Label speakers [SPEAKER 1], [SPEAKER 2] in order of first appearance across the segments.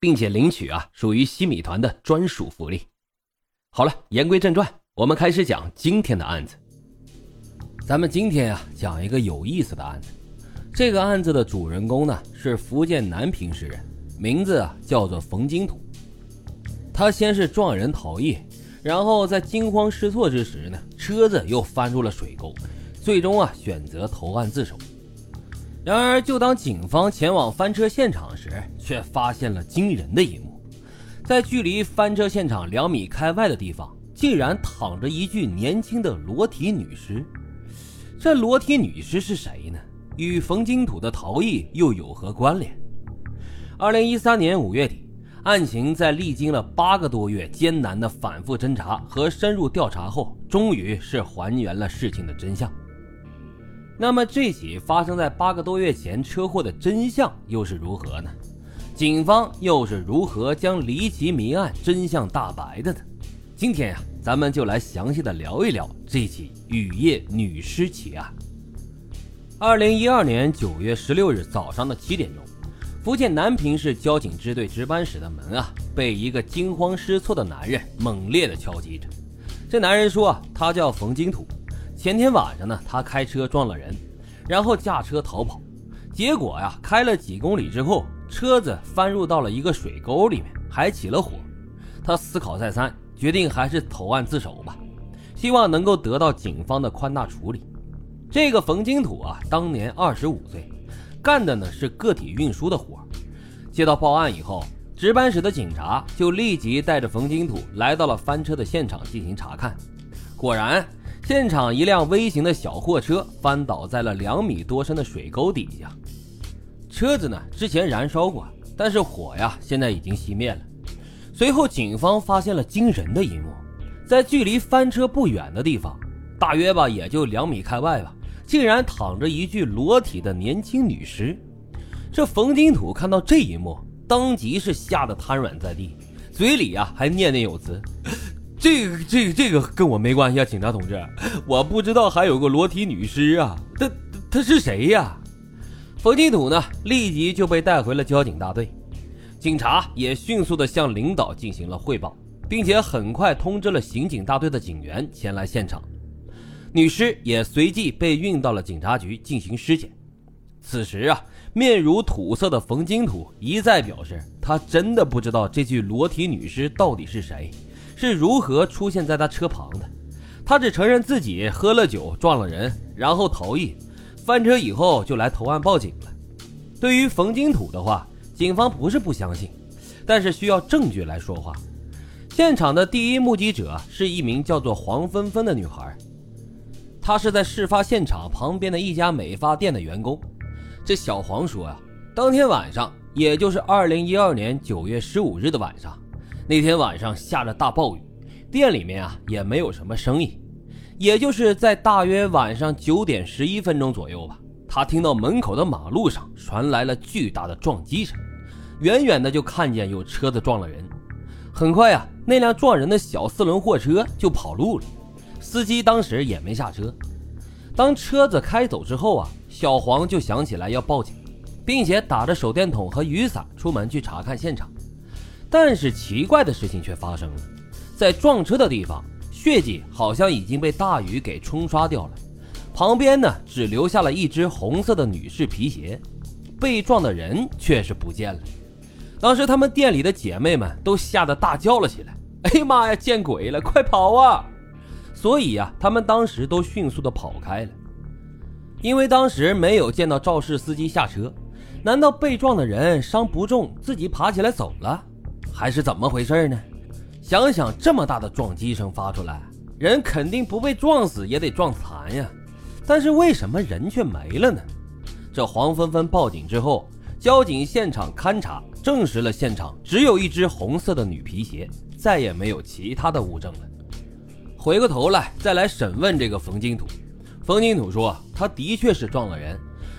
[SPEAKER 1] 并且领取啊，属于西米团的专属福利。好了，言归正传，我们开始讲今天的案子。咱们今天啊，讲一个有意思的案子。这个案子的主人公呢，是福建南平市人，名字啊叫做冯金土。他先是撞人逃逸，然后在惊慌失措之时呢，车子又翻入了水沟，最终啊选择投案自首。然而，就当警方前往翻车现场时，却发现了惊人的一幕：在距离翻车现场两米开外的地方，竟然躺着一具年轻的裸体女尸。这裸体女尸是谁呢？与冯金土的逃逸又有何关联？二零一三年五月底，案情在历经了八个多月艰难的反复侦查和深入调查后，终于是还原了事情的真相。那么这起发生在八个多月前车祸的真相又是如何呢？警方又是如何将离奇谜案真相大白的呢？今天呀，咱们就来详细的聊一聊这起雨夜女尸奇案。二零一二年九月十六日早上的七点钟，福建南平市交警支队值班室的门啊，被一个惊慌失措的男人猛烈的敲击着。这男人说啊，他叫冯金土。前天晚上呢，他开车撞了人，然后驾车逃跑，结果呀，开了几公里之后，车子翻入到了一个水沟里面，还起了火。他思考再三，决定还是投案自首吧，希望能够得到警方的宽大处理。这个冯金土啊，当年二十五岁，干的呢是个体运输的活。接到报案以后，值班室的警察就立即带着冯金土来到了翻车的现场进行查看，果然。现场一辆微型的小货车翻倒在了两米多深的水沟底下，车子呢之前燃烧过，但是火呀现在已经熄灭了。随后警方发现了惊人的一幕，在距离翻车不远的地方，大约吧也就两米开外吧，竟然躺着一具裸体的年轻女尸。这冯金土看到这一幕，当即是吓得瘫软在地，嘴里呀还念念有词。这个、这个、这个跟我没关系啊，警察同志，我不知道还有个裸体女尸啊，她、她是谁呀？冯金土呢，立即就被带回了交警大队，警察也迅速的向领导进行了汇报，并且很快通知了刑警大队的警员前来现场，女尸也随即被运到了警察局进行尸检。此时啊，面如土色的冯金土一再表示，他真的不知道这具裸体女尸到底是谁。是如何出现在他车旁的？他只承认自己喝了酒撞了人，然后逃逸，翻车以后就来投案报警了。对于冯金土的话，警方不是不相信，但是需要证据来说话。现场的第一目击者是一名叫做黄芬芬的女孩，她是在事发现场旁边的一家美发店的员工。这小黄说呀，当天晚上，也就是二零一二年九月十五日的晚上。那天晚上下着大暴雨，店里面啊也没有什么生意。也就是在大约晚上九点十一分钟左右吧，他听到门口的马路上传来了巨大的撞击声，远远的就看见有车子撞了人。很快啊，那辆撞人的小四轮货车就跑路了，司机当时也没下车。当车子开走之后啊，小黄就想起来要报警，并且打着手电筒和雨伞出门去查看现场。但是奇怪的事情却发生了，在撞车的地方，血迹好像已经被大雨给冲刷掉了，旁边呢只留下了一只红色的女士皮鞋，被撞的人却是不见了。当时他们店里的姐妹们都吓得大叫了起来：“哎呀妈呀，见鬼了，快跑啊！”所以呀，他们当时都迅速的跑开了，因为当时没有见到肇事司机下车，难道被撞的人伤不重，自己爬起来走了？还是怎么回事呢？想想这么大的撞击声发出来，人肯定不被撞死也得撞残呀。但是为什么人却没了呢？这黄芬芬报警之后，交警现场勘查，证实了现场只有一只红色的女皮鞋，再也没有其他的物证了。回过头来再来审问这个冯金土，冯金土说他的确是撞了人，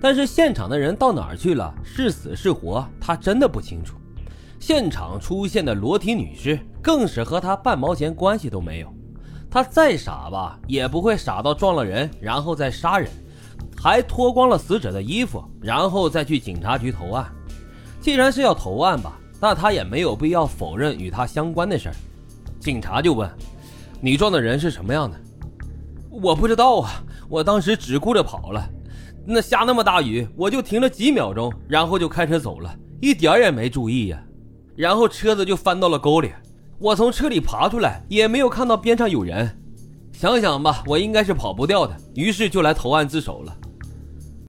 [SPEAKER 1] 但是现场的人到哪儿去了，是死是活，他真的不清楚。现场出现的裸体女尸更是和他半毛钱关系都没有。他再傻吧，也不会傻到撞了人然后再杀人，还脱光了死者的衣服，然后再去警察局投案。既然是要投案吧，那他也没有必要否认与他相关的事儿。警察就问：“你撞的人是什么样的？”我不知道啊，我当时只顾着跑了。那下那么大雨，我就停了几秒钟，然后就开车走了，一点也没注意呀。然后车子就翻到了沟里。我从车里爬出来，也没有看到边上有人。想想吧，我应该是跑不掉的，于是就来投案自首了。